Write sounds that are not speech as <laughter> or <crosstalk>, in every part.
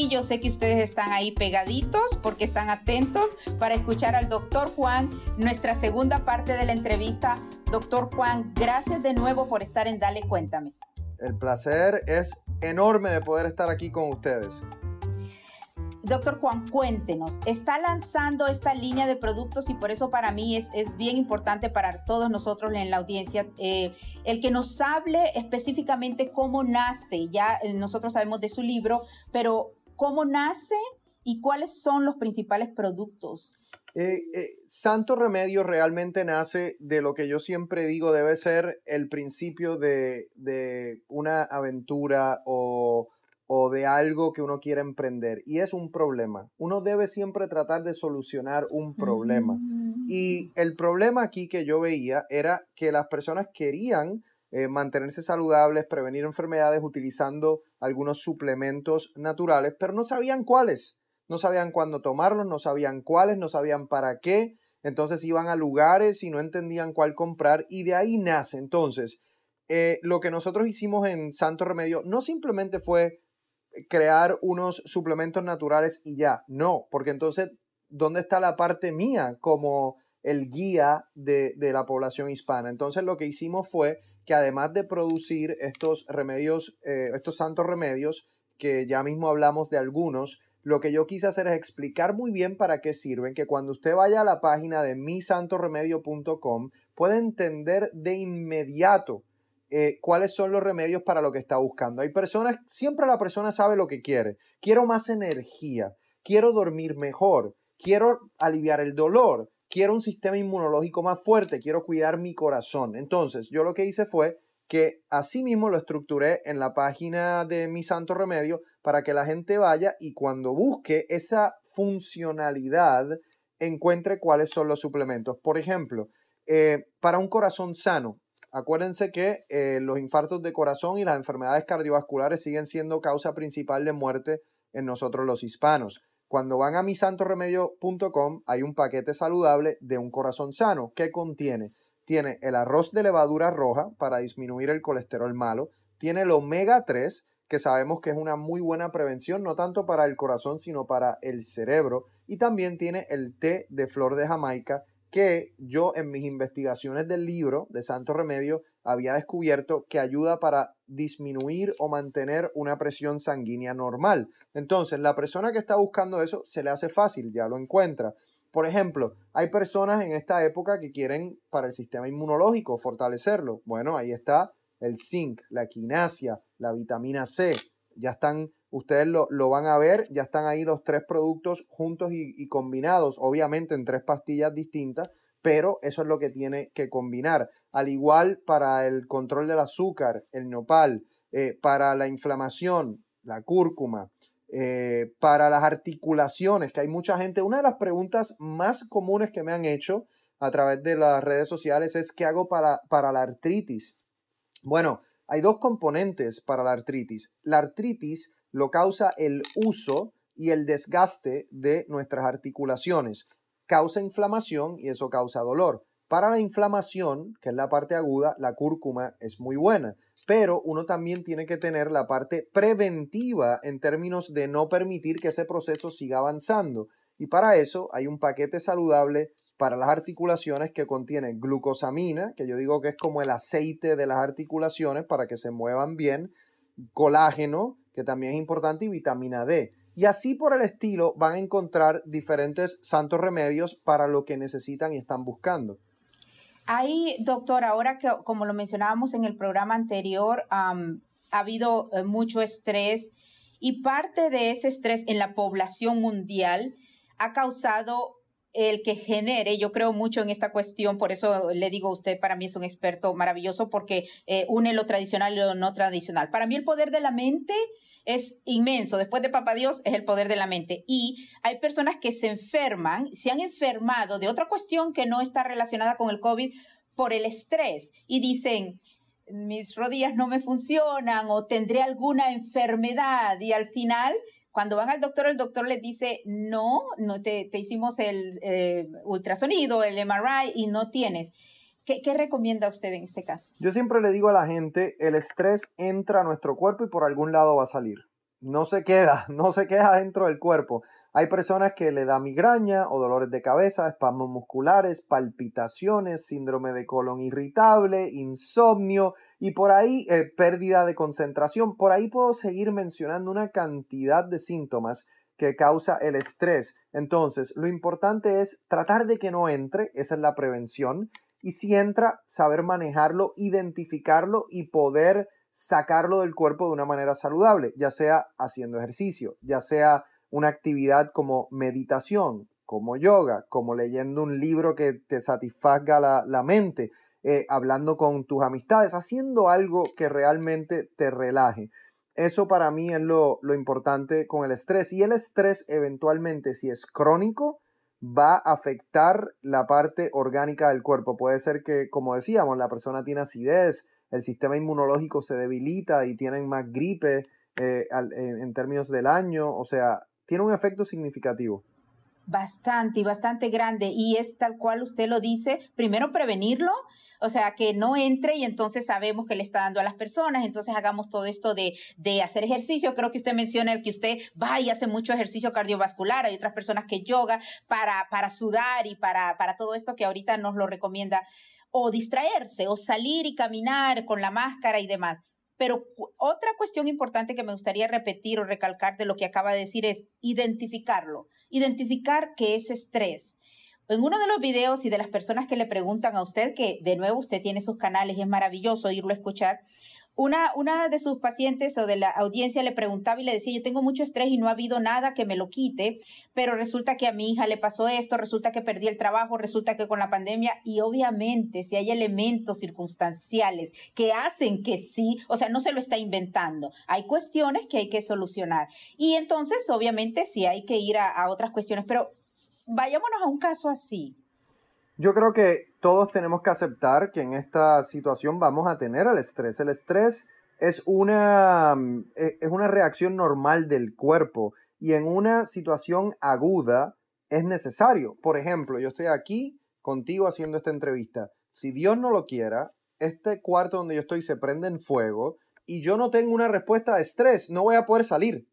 y yo sé que ustedes están ahí pegaditos porque están atentos para escuchar al doctor Juan, nuestra segunda parte de la entrevista. Doctor Juan, gracias de nuevo por estar en Dale Cuéntame. El placer es enorme de poder estar aquí con ustedes. Doctor Juan, cuéntenos, está lanzando esta línea de productos y por eso para mí es, es bien importante para todos nosotros en la audiencia eh, el que nos hable específicamente cómo nace. Ya eh, nosotros sabemos de su libro, pero cómo nace y cuáles son los principales productos. Eh, Santo Remedio realmente nace de lo que yo siempre digo debe ser el principio de, de una aventura o o de algo que uno quiere emprender y es un problema. Uno debe siempre tratar de solucionar un problema. Y el problema aquí que yo veía era que las personas querían eh, mantenerse saludables, prevenir enfermedades utilizando algunos suplementos naturales, pero no sabían cuáles. No sabían cuándo tomarlos, no sabían cuáles, no sabían para qué. Entonces iban a lugares y no entendían cuál comprar y de ahí nace. Entonces, eh, lo que nosotros hicimos en Santo Remedio no simplemente fue crear unos suplementos naturales y ya. No, porque entonces, ¿dónde está la parte mía como el guía de, la población hispana? Entonces lo que hicimos fue que además de producir estos remedios, eh, estos santos remedios, que ya mismo hablamos de algunos, lo que yo quise hacer es explicar muy bien para qué sirven, que cuando usted vaya a la página de misantoremedio.com pueda entender de inmediato eh, cuáles son los remedios para lo que está buscando. Hay personas, siempre la persona sabe lo que quiere. Quiero más energía, quiero dormir mejor, quiero aliviar el dolor, quiero un sistema inmunológico más fuerte, quiero cuidar mi corazón. Entonces, yo lo que hice fue que así mismo lo estructuré en la página de Mi Santo Remedio para que la gente vaya y cuando busque esa funcionalidad encuentre cuáles son los suplementos. Por ejemplo, eh, para un corazón sano, Acuérdense que eh, los infartos de corazón y las enfermedades cardiovasculares siguen siendo causa principal de muerte en nosotros los hispanos. Cuando van a misantoremedio.com hay un paquete saludable de un corazón sano. ¿Qué contiene? Tiene el arroz de levadura roja para disminuir el colesterol malo. Tiene el omega 3, que sabemos que es una muy buena prevención, no tanto para el corazón, sino para el cerebro. Y también tiene el té de flor de Jamaica, que yo en mis investigaciones del libro de Santo Remedio había descubierto que ayuda para disminuir o mantener una presión sanguínea normal. Entonces, la persona que está buscando eso se le hace fácil, ya lo encuentra. Por ejemplo, hay personas en esta época que quieren para el sistema inmunológico fortalecerlo. Bueno, ahí está el zinc, la quinasia, la vitamina C. Ya están ustedes lo, van a ver, ya están ahí los tres productos juntos y, combinados, obviamente en tres pastillas distintas, pero eso es lo que tiene que combinar. Al igual para el control del azúcar, el nopal, eh, para la inflamación, la cúrcuma, eh, para las articulaciones, que hay mucha gente, una de las preguntas más comunes que me han hecho a través de las redes sociales es ¿qué hago para, para la artritis? Bueno, hay dos componentes para la artritis. La artritis lo causa el uso y el desgaste de nuestras articulaciones. Causa inflamación y eso causa dolor. Para la inflamación, que es la parte aguda, la cúrcuma es muy buena, pero uno también tiene que tener la parte preventiva en términos de no permitir que ese proceso siga avanzando. Y para eso hay un paquete saludable para las articulaciones que contiene glucosamina, que yo digo que es como el aceite de las articulaciones para que se muevan bien, colágeno, que también es importante, y vitamina D. Y así por el estilo van a encontrar diferentes santos remedios para lo que necesitan y están buscando. Ahí, doctor, ahora que como lo mencionábamos en el programa anterior, ha habido eh, mucho estrés y parte de ese estrés en la población mundial ha causado el que genere, yo creo mucho en esta cuestión, por eso le digo, usted para mí es un experto maravilloso porque eh, une lo tradicional y lo no tradicional. Para mí el poder de la mente es inmenso. Después de Papá Dios es el poder de la mente. Y hay personas que se enferman, se han enfermado de otra cuestión que no está relacionada con el COVID por el estrés y dicen, mis rodillas no me funcionan o tendré alguna enfermedad y al final cuando van al doctor, el doctor les dice, no, no te, hicimos el eh, ultrasonido, el MRI y no tienes. ¿Qué, ¿Qué, recomienda usted en este caso? Yo siempre le digo a la gente, el estrés entra a nuestro cuerpo y por algún lado va a salir. No se queda, <laughs> no se queda dentro del cuerpo. Hay personas que le da migraña o dolores de cabeza, espasmos musculares, palpitaciones, síndrome de colon irritable, insomnio y por ahí eh, pérdida de concentración. Por ahí puedo seguir mencionando una cantidad de síntomas que causa el estrés. Entonces, lo importante es tratar de que no entre, esa es la prevención, y si entra, saber manejarlo, identificarlo y poder sacarlo del cuerpo de una manera saludable, ya sea haciendo ejercicio, ya sea una actividad como meditación, como yoga, como leyendo un libro que te satisfaga la, mente, eh, hablando con tus amistades, haciendo algo que realmente te relaje. Eso para mí es lo, lo importante con el estrés. Y el estrés eventualmente, si es crónico, va a afectar la parte orgánica del cuerpo. Puede ser que, como decíamos, la persona tiene acidez, el sistema inmunológico se debilita y tienen más gripe eh, en términos del año. O sea, tiene un efecto significativo. Bastante y bastante grande. Y es tal cual usted lo dice, primero prevenirlo, o sea, que no entre y entonces sabemos que le está dando a las personas, entonces hagamos todo esto de, de hacer ejercicio. Creo que usted menciona el que usted va y hace mucho ejercicio cardiovascular, hay otras personas que yoga para, para sudar y para, para todo esto que ahorita nos lo recomienda o distraerse o salir y caminar con la máscara y demás. Pero otra cuestión importante que me gustaría repetir o recalcar de lo que acaba de decir es identificarlo, identificar que es estrés. En uno de los videos y de las personas que le preguntan a usted, que de nuevo usted tiene sus canales y es maravilloso irlo a escuchar, una, una de sus pacientes o de la audiencia le preguntaba y le decía, yo tengo mucho estrés y no ha habido nada que me lo quite, pero resulta que a mi hija le pasó esto, resulta que perdí el trabajo, resulta que con la pandemia y obviamente si hay elementos circunstanciales que hacen que sí, o sea, no se lo está inventando, hay cuestiones que hay que solucionar. Y entonces, obviamente, sí hay que ir a, a otras cuestiones, pero vayámonos a un caso así. Yo creo que todos tenemos que aceptar que en esta situación vamos a tener el estrés. El estrés es una, mm, e, es una reacción normal del cuerpo y en una situación aguda es necesario. Por ejemplo, yo estoy aquí contigo haciendo esta entrevista. Si Dios no lo quiera, este cuarto donde yo estoy se prende en fuego y yo no tengo una respuesta de estrés, no voy a poder salir.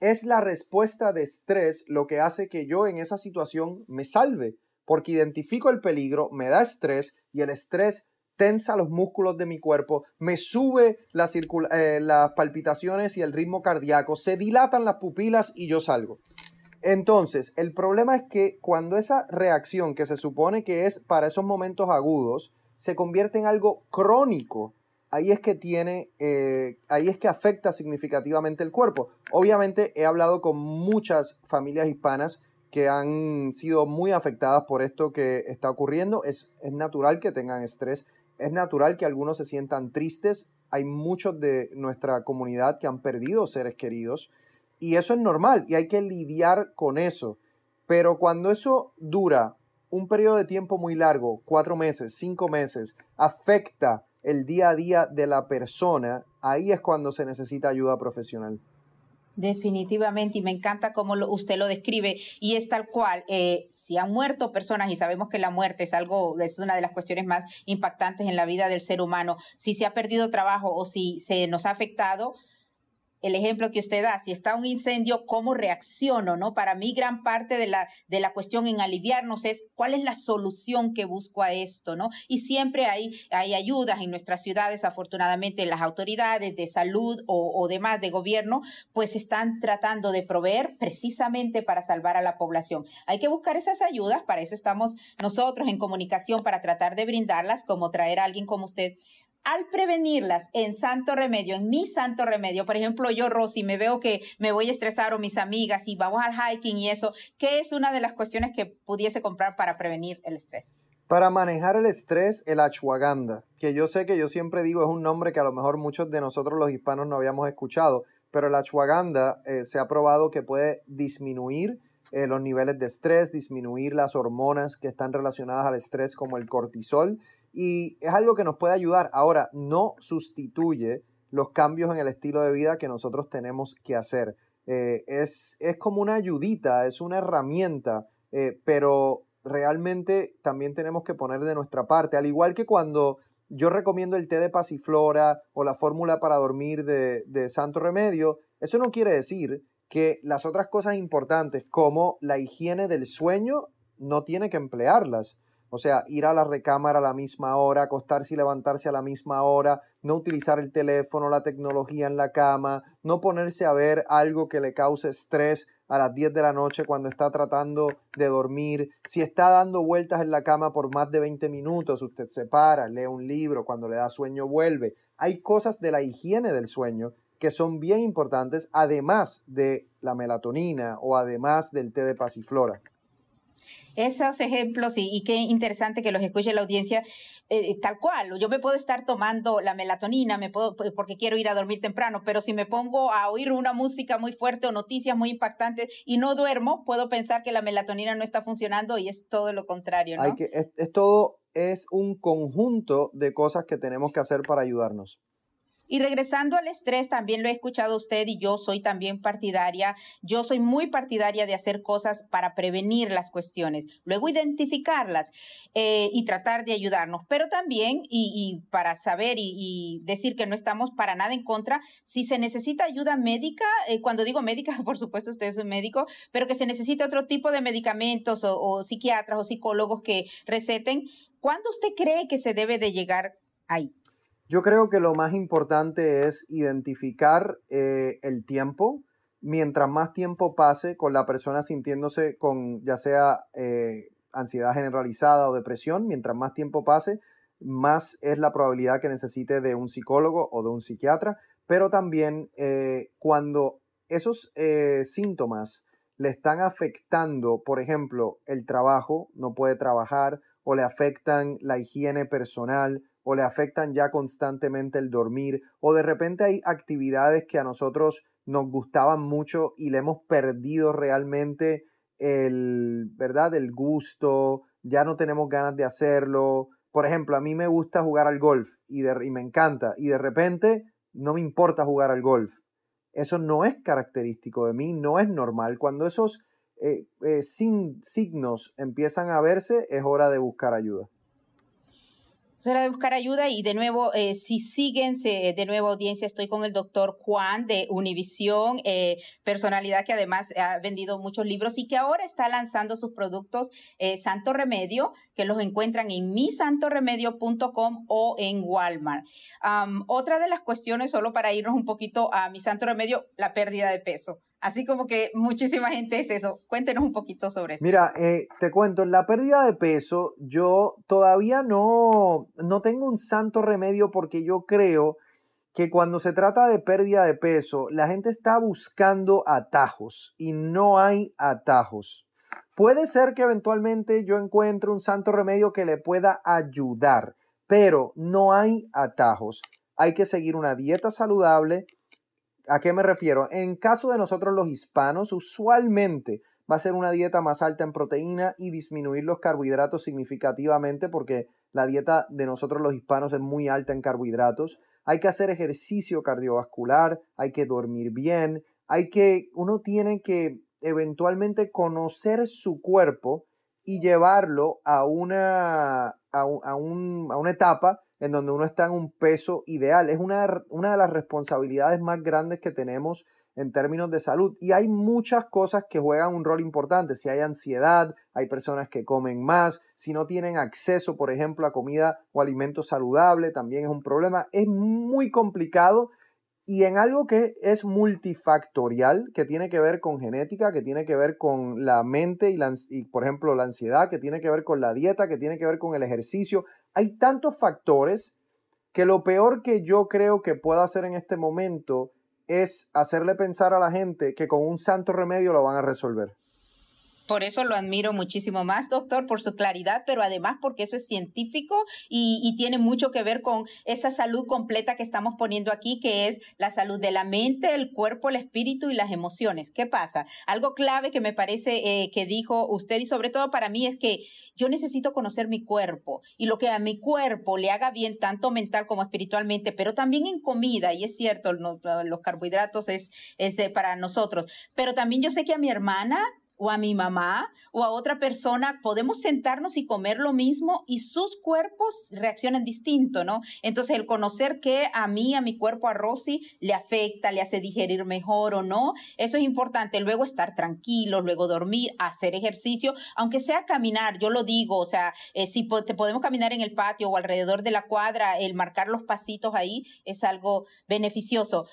Es la respuesta de estrés lo que hace que yo en esa situación me salve porque identifico el peligro, me da estrés y el estrés tensa los músculos de mi cuerpo, me sube eh, las palpitaciones y el ritmo cardíaco, se dilatan las pupilas y yo salgo. Entonces, el problema es que cuando esa reacción que se supone que es para esos momentos agudos, se convierte en algo crónico, ahí es que tiene, eh, ahí es que afecta significativamente el cuerpo. Obviamente he hablado con muchas familias hispanas que han sido muy afectadas por esto que está ocurriendo. Es, es natural que tengan estrés, es natural que algunos se sientan tristes. Hay muchos de nuestra comunidad que han perdido seres queridos y eso es normal y hay que lidiar con eso. Pero cuando eso dura un periodo de tiempo muy largo, cuatro meses, cinco meses, afecta el día a día de la persona, ahí es cuando se necesita ayuda profesional. Definitivamente, y me encanta cómo usted lo describe, y es tal cual, eh, si han muerto personas, y sabemos que la muerte es algo, es una de las cuestiones más impactantes en la vida del ser humano, si se ha perdido trabajo o si se nos ha afectado, el ejemplo que usted da, si está un incendio, ¿cómo reacciono? ¿no? Para mí gran parte de la, de la cuestión en aliviarnos es cuál es la solución que busco a esto, ¿no? Y siempre hay, hay ayudas en nuestras ciudades, afortunadamente las autoridades de salud o, o demás de gobierno, pues están tratando de proveer precisamente para salvar a la población. Hay que buscar esas ayudas, para eso estamos nosotros en comunicación, para tratar de brindarlas, como traer a alguien como usted al prevenirlas en santo remedio, en mi santo remedio, por ejemplo, yo, Rosy, me veo que me voy a estresar o mis amigas y vamos al hiking y eso, ¿qué es una de las cuestiones que pudiese comprar para prevenir el estrés? Para manejar el estrés, el ashwagandha, que yo sé que yo siempre digo es un nombre que a lo mejor muchos de nosotros los hispanos no habíamos escuchado, pero el ashwagandha eh, se ha probado que puede disminuir eh, los niveles de estrés, disminuir las hormonas que están relacionadas al estrés como el cortisol y es algo que nos puede ayudar. Ahora, no sustituye los cambios en el estilo de vida que nosotros tenemos que hacer. Eh, es, es, como una ayudita, es una herramienta, eh, pero realmente también tenemos que poner de nuestra parte. Al igual que cuando yo recomiendo el té de pasiflora o la fórmula para dormir de, de Santo Remedio, eso no quiere decir que las otras cosas importantes como la higiene del sueño no tiene que emplearlas. O sea, ir a la recámara a la misma hora, acostarse y levantarse a la misma hora, no utilizar el teléfono, la tecnología en la cama, no ponerse a ver algo que le cause estrés a las 10 de la noche cuando está tratando de dormir. Si está dando vueltas en la cama por más de 20 minutos, usted se para, lee un libro, cuando le da sueño vuelve. Hay cosas de la higiene del sueño que son bien importantes, además de la melatonina o además del té de pasiflora. Esos ejemplos y, qué interesante que los escuche la audiencia eh, tal cual. Yo me puedo estar tomando la melatonina, me puedo porque quiero ir a dormir temprano, pero si me pongo a oír una música muy fuerte o noticias muy impactantes y no duermo, puedo pensar que la melatonina no está funcionando y es todo lo contrario, ¿no? Hay que, es todo es un conjunto de cosas que tenemos que hacer para ayudarnos. Y regresando al estrés, también lo he escuchado usted y yo soy también partidaria, yo soy muy partidaria de hacer cosas para prevenir las cuestiones, luego identificarlas eh, y tratar de ayudarnos, pero también y, para saber y, decir que no estamos para nada en contra, si se necesita ayuda médica, eh, cuando digo médica, <laughs> por supuesto usted es un médico, pero que se necesita otro tipo de medicamentos o, o psiquiatras o psicólogos que receten, ¿cuándo usted cree que se debe de llegar ahí? Yo creo que lo más importante es identificar eh, el tiempo. Mientras más tiempo pase con la persona sintiéndose con ya sea eh, ansiedad generalizada o depresión, mientras más tiempo pase, más es la probabilidad que necesite de un psicólogo o de un psiquiatra. Pero también eh, cuando esos síntomas le están afectando, por ejemplo, el trabajo, no puede trabajar, o le afectan la higiene personal, o le afectan ya constantemente el dormir o de repente hay actividades que a nosotros nos gustaban mucho y le hemos perdido realmente el, ¿verdad? El gusto, ya no tenemos ganas de hacerlo. Por ejemplo, a mí me gusta jugar al golf y, y me encanta y de repente no me importa jugar al golf. Eso no es característico de mí, no es normal. Cuando esos eh, eh, signos empiezan a verse, es hora de buscar ayuda. Es hora de buscar ayuda y de nuevo, eh, si siguen, de nuevo audiencia, estoy con el doctor Juan de Univisión, eh, personalidad que además ha vendido muchos libros y que ahora está lanzando sus productos eh, Santo Remedio, que los encuentran en misantoremedio.com o en Walmart. otra de las cuestiones, solo para irnos un poquito a mi Santo Remedio, la pérdida de peso. Así como que muchísima gente es eso. Cuéntenos un poquito sobre eso. Mira, eh, te cuento, la pérdida de peso, yo todavía no, no tengo un santo remedio porque yo creo que cuando se trata de pérdida de peso, la gente está buscando atajos y no hay atajos. Puede ser que eventualmente yo encuentre un santo remedio que le pueda ayudar, pero no hay atajos. Hay que seguir una dieta saludable, ¿A qué me refiero? En caso de nosotros los hispanos, usualmente va a ser una dieta más alta en proteína y disminuir los carbohidratos significativamente porque la dieta de nosotros los hispanos es muy alta en carbohidratos. Hay que hacer ejercicio cardiovascular, hay que dormir bien, hay que, uno tiene que eventualmente conocer su cuerpo y llevarlo a una, a, a una etapa en donde uno está en un peso ideal. Es una, una de las responsabilidades más grandes que tenemos en términos de salud. Y hay muchas cosas que juegan un rol importante. Si hay ansiedad, hay personas que comen más, si no tienen acceso, por ejemplo, a comida o alimento saludable, también es un problema. Es muy complicado y en algo que es multifactorial, que tiene que ver con genética, que tiene que ver con la mente y, y, por ejemplo, la ansiedad, que tiene que ver con la dieta, que tiene que ver con el ejercicio. Hay tantos factores que lo peor que yo creo que puedo hacer en este momento es hacerle pensar a la gente que con un santo remedio lo van a resolver. Por eso lo admiro muchísimo más, doctor, por su claridad, pero además porque eso es científico y, tiene mucho que ver con esa salud completa que estamos poniendo aquí, que es la salud de la mente, el cuerpo, el espíritu y las emociones. ¿Qué pasa? Algo clave que me parece eh, que dijo usted y sobre todo para mí es que yo necesito conocer mi cuerpo y lo que a mi cuerpo le haga bien, tanto mental como espiritualmente, pero también en comida, y es cierto, los carbohidratos es, es para nosotros, pero también yo sé que a mi hermana o a mi mamá o a otra persona, podemos sentarnos y comer lo mismo y sus cuerpos reaccionan distinto, ¿no? Entonces, el conocer que a mí, a mi cuerpo, a Rosy, le afecta, le hace digerir mejor o no, eso es importante. Luego estar tranquilo, luego dormir, hacer ejercicio, aunque sea caminar, yo lo digo, o sea, eh, si te podemos caminar en el patio o alrededor de la cuadra, el marcar los pasitos ahí es algo beneficioso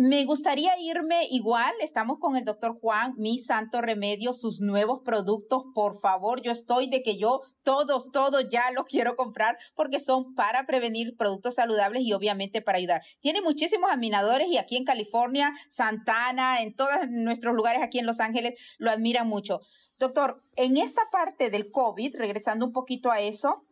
me gustaría irme igual, estamos con el doctor Juan, mi santo remedio, sus nuevos productos, por favor, yo estoy de que yo todos, todos ya los quiero comprar porque son para prevenir productos saludables y obviamente para ayudar. Tiene muchísimos aminadores y aquí en California, Santana, en todos nuestros lugares aquí en Los Ángeles lo admiran mucho. Doctor, en esta parte del COVID, regresando un poquito a eso,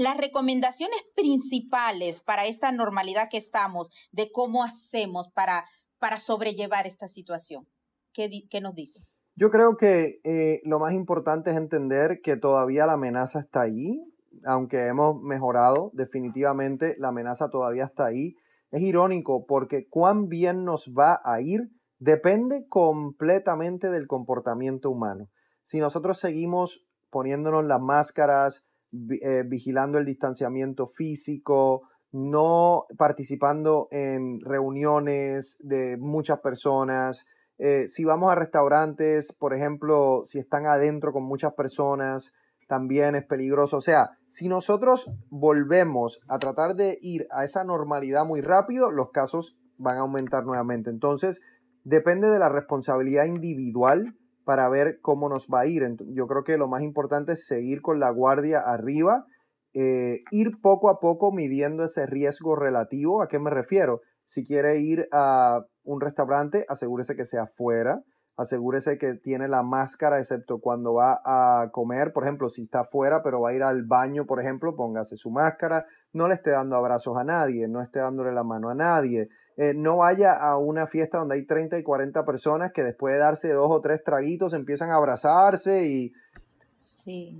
las recomendaciones principales para esta normalidad que estamos, de cómo hacemos para, para sobrellevar esta situación. ¿Qué, qué nos dice? Yo creo que eh, lo más importante es entender que todavía la amenaza está ahí, aunque hemos mejorado, definitivamente la amenaza todavía está ahí. Es irónico porque cuán bien nos va a ir depende completamente del comportamiento humano. Si nosotros seguimos poniéndonos las máscaras, eh, vigilando el distanciamiento físico, no participando en reuniones de muchas personas. Eh, si vamos a restaurantes, por ejemplo, si están adentro con muchas personas, también es peligroso. O sea, si nosotros volvemos a tratar de ir a esa normalidad muy rápido, los casos van a aumentar nuevamente. Entonces, depende de la responsabilidad individual para ver cómo nos va a ir. Yo creo que lo más importante es seguir con la guardia arriba, eh, ir poco a poco midiendo ese riesgo relativo. ¿A qué me refiero? Si quiere ir a un restaurante, asegúrese que sea afuera, asegúrese que tiene la máscara, excepto cuando va a comer. Por ejemplo, si está afuera, pero va a ir al baño, por ejemplo, póngase su máscara. No le esté dando abrazos a nadie, no esté dándole la mano a nadie. Eh, no vaya a una fiesta donde hay 30 y 40 personas que después de darse dos o tres traguitos empiezan a abrazarse y...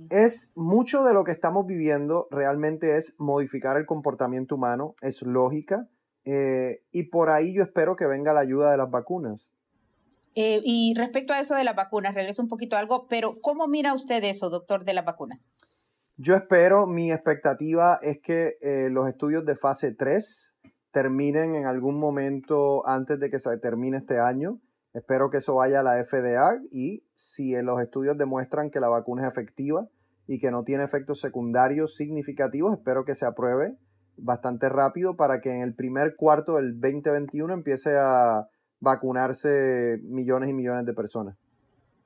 Es mucho de lo que estamos viviendo, realmente es modificar el comportamiento humano, es lógica, eh, y por ahí yo espero que venga la ayuda de las vacunas. Eh, y respecto a eso de las vacunas, regreso un poquito a algo, pero ¿cómo mira usted eso, doctor, de las vacunas? Yo espero, mi expectativa es que los estudios de fase 3 terminen en algún momento antes de que se termine este año. Espero que eso vaya a la FDA y si en los estudios demuestran que la vacuna es efectiva y que no tiene efectos secundarios significativos, espero que se apruebe bastante rápido para que en el primer cuarto del 2021 empiece a vacunarse millones y millones de personas.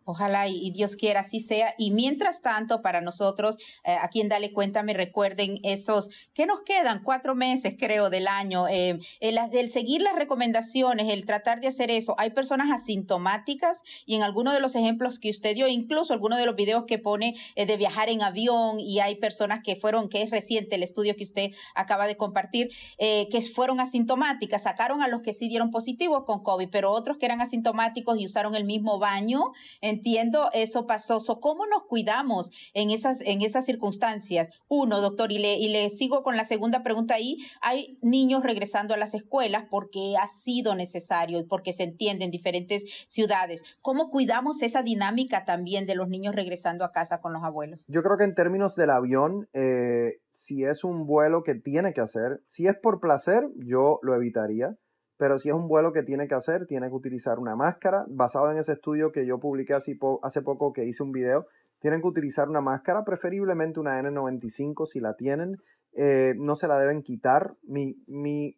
Ojalá y, Dios quiera así sea. Y mientras tanto, para nosotros, eh, aquí en Dale Cuenta, me recuerden esos que nos quedan cuatro meses, creo, del año. Eh, el, seguir las recomendaciones, el tratar de hacer eso. Hay personas asintomáticas y en algunos de los ejemplos que usted dio, incluso algunos de los videos que pone eh, de viajar en avión y hay personas que fueron, que es reciente el estudio que usted acaba de compartir, que fueron asintomáticas. Sacaron a los que sí dieron positivos con COVID, pero otros que eran asintomáticos y usaron el mismo baño entiendo, eso pasó. ¿Cómo nos cuidamos en esas, en esas circunstancias? Uno, doctor, y le, y le sigo con la segunda pregunta ahí. Hay niños regresando a las escuelas porque ha sido necesario y porque se entiende en diferentes ciudades. ¿Cómo cuidamos esa dinámica también de los niños regresando a casa con los abuelos? Yo creo que en términos del avión, eh, si es un vuelo que tiene que hacer, si es por placer, yo lo evitaría pero si es un vuelo que tiene que hacer, tiene que utilizar una máscara. Basado en ese estudio que yo publiqué hace, poco, que hice un video, tienen que utilizar una máscara, preferiblemente una N95 si la tienen. Eh, no se la deben quitar. Mi, mi,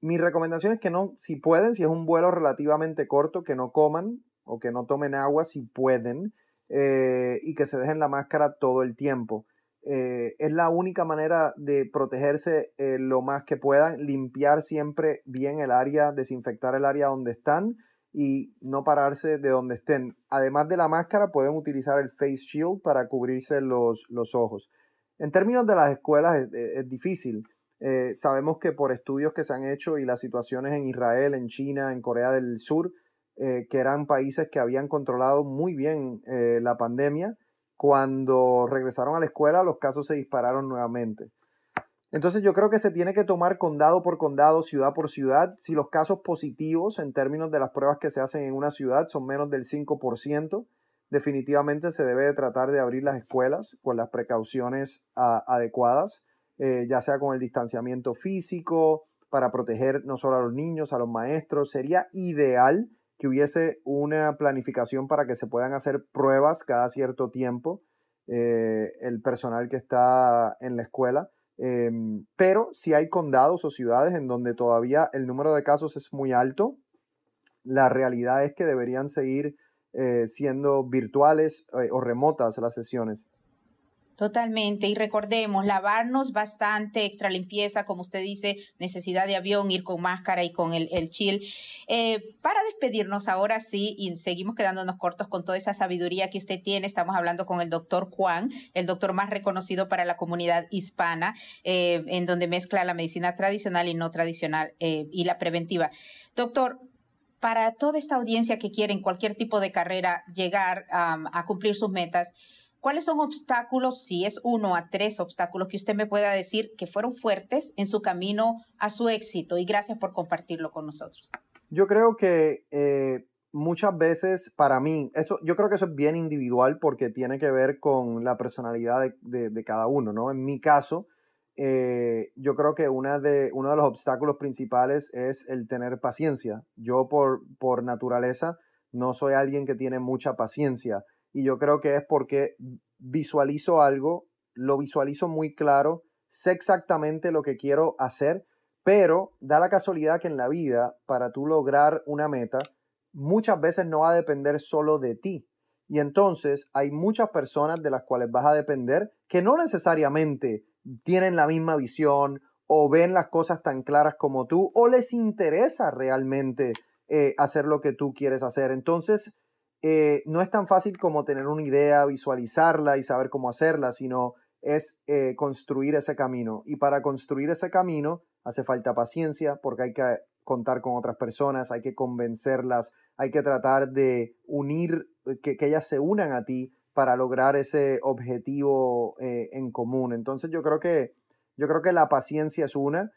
mi recomendación es que no, si pueden, si es un vuelo relativamente corto, que no coman o que no tomen agua si pueden eh, y que se dejen la máscara todo el tiempo. Eh, es la única manera de protegerse eh, lo más que puedan, limpiar siempre bien el área, desinfectar el área donde están y no pararse de donde estén. Además de la máscara, pueden utilizar el face shield para cubrirse los, ojos. En términos de las escuelas es, difícil. Eh, sabemos que por estudios que se han hecho y las situaciones en Israel, en China, en Corea del Sur, que eran países que habían controlado muy bien la pandemia, cuando regresaron a la escuela, los casos se dispararon nuevamente. Entonces yo creo que se tiene que tomar condado por condado, ciudad por ciudad. Si los casos positivos en términos de las pruebas que se hacen en una ciudad son menos del 5%, definitivamente se debe de tratar de abrir las escuelas con las precauciones adecuadas, eh, ya sea con el distanciamiento físico, para proteger no solo a los niños, a los maestros. Sería ideal que hubiese una planificación para que se puedan hacer pruebas cada cierto tiempo eh, el personal que está en la escuela Em, pero si hay condados o ciudades en donde todavía el número de casos es muy alto, la realidad es que deberían seguir eh, siendo virtuales eh, o remotas las sesiones. Totalmente. Y recordemos, lavarnos bastante, extra limpieza, como usted dice, necesidad de avión, ir con máscara y con el, el chill. Eh, para despedirnos ahora sí, y seguimos quedándonos cortos con toda esa sabiduría que usted tiene, estamos hablando con el doctor Juan, el doctor más reconocido para la comunidad hispana, eh, en donde mezcla la medicina tradicional y no tradicional eh, y la preventiva. Doctor, para toda esta audiencia que quiere en cualquier tipo de carrera llegar a cumplir sus metas, ¿Cuáles son obstáculos, si es uno a tres obstáculos que usted me pueda decir que fueron fuertes en su camino a su éxito? Y gracias por compartirlo con nosotros. Yo creo que eh, muchas veces para mí, eso, yo creo que eso es bien individual porque tiene que ver con la personalidad de, cada uno, ¿no? En mi caso, eh, yo creo que una de, uno de los obstáculos principales es el tener paciencia. Yo por, por naturaleza no soy alguien que tiene mucha paciencia y yo creo que es porque visualizo algo, lo visualizo muy claro, sé exactamente lo que quiero hacer, pero da la casualidad que en la vida, para tú lograr una meta, muchas veces no va a depender solo de ti. Y entonces hay muchas personas de las cuales vas a depender que no necesariamente tienen la misma visión o ven las cosas tan claras como tú o les interesa realmente eh, hacer lo que tú quieres hacer. Entonces, eh, no es tan fácil como tener una idea, visualizarla y saber cómo hacerla, sino es eh, construir ese camino. Y para construir ese camino hace falta paciencia porque hay que contar con otras personas, hay que convencerlas, hay que tratar de unir, eh, que, ellas se unan a ti para lograr ese objetivo en común. Entonces yo creo que, yo creo que la paciencia es una.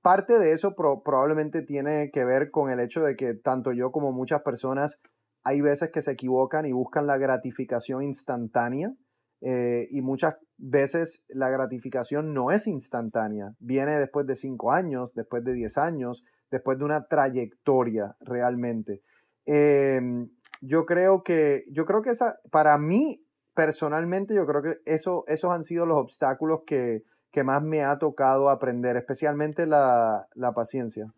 parte de eso probablemente tiene que ver con el hecho de que tanto yo como muchas personas hay veces que se equivocan y buscan la gratificación instantánea eh, y muchas veces la gratificación no es instantánea, viene después de cinco años, después de diez años, después de una trayectoria realmente. Em, yo creo que, yo creo que esa, para mí personalmente, yo creo que eso, esos han sido los obstáculos que, que más me ha tocado aprender, especialmente la, la paciencia.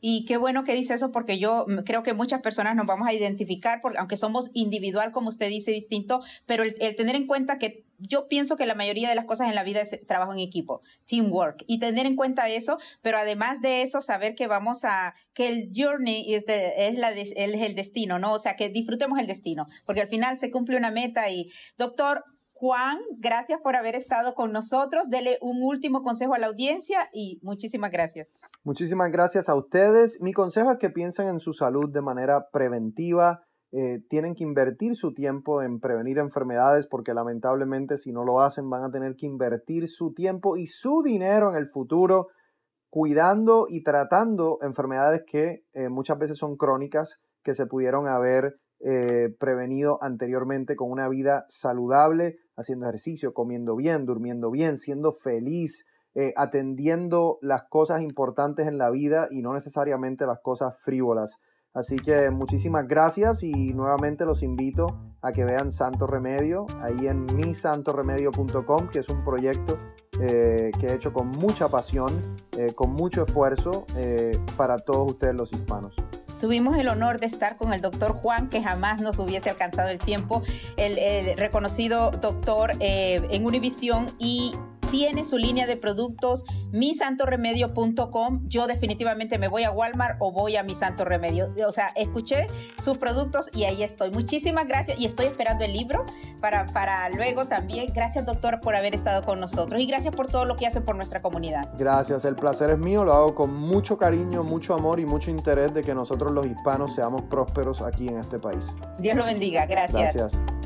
Y qué bueno que dice eso porque yo mm, creo que muchas personas nos vamos a identificar, porque aunque somos individual, como usted dice, distinto, pero el, tener en cuenta que yo pienso que la mayoría de las cosas en la vida es trabajo en equipo, teamwork, y tener en cuenta eso, pero además de eso, saber que vamos a, que el journey es, es, la, es el destino, ¿no? O sea, que disfrutemos el destino, porque al final se cumple una meta y, doctor, Juan, gracias por haber estado con nosotros. Dele un último consejo a la audiencia y muchísimas gracias. Muchísimas gracias a ustedes. Mi consejo es que piensen en su salud de manera preventiva. Eh, tienen que invertir su tiempo en prevenir enfermedades porque lamentablemente si no lo hacen van a tener que invertir su tiempo y su dinero en el futuro cuidando y tratando enfermedades que eh, muchas veces son crónicas que se pudieron haber eh, prevenido anteriormente con una vida saludable, haciendo ejercicio, comiendo bien, durmiendo bien, siendo feliz, eh, atendiendo las cosas importantes en la vida y no necesariamente las cosas frívolas. Así que muchísimas gracias y nuevamente los invito a que vean Santo Remedio ahí en misantoremedio.com, que es un proyecto eh, que he hecho con mucha pasión, eh, con mucho esfuerzo para todos ustedes los hispanos. Tuvimos el honor de estar con el doctor Juan, que jamás nos hubiese alcanzado el tiempo, el, reconocido doctor en Univisión y tiene su línea de productos, misantoremedio.com. Yo definitivamente me voy a Walmart o voy a mi Santo Remedio. O sea, escuché sus productos y ahí estoy. Muchísimas gracias y estoy esperando el libro para, para luego también. Gracias, doctor, por haber estado con nosotros y gracias por todo lo que hacen por nuestra comunidad. Gracias, el placer es mío. Lo hago con mucho cariño, mucho amor y mucho interés de que nosotros los hispanos seamos prósperos aquí en este país. Dios lo bendiga. Gracias. Gracias.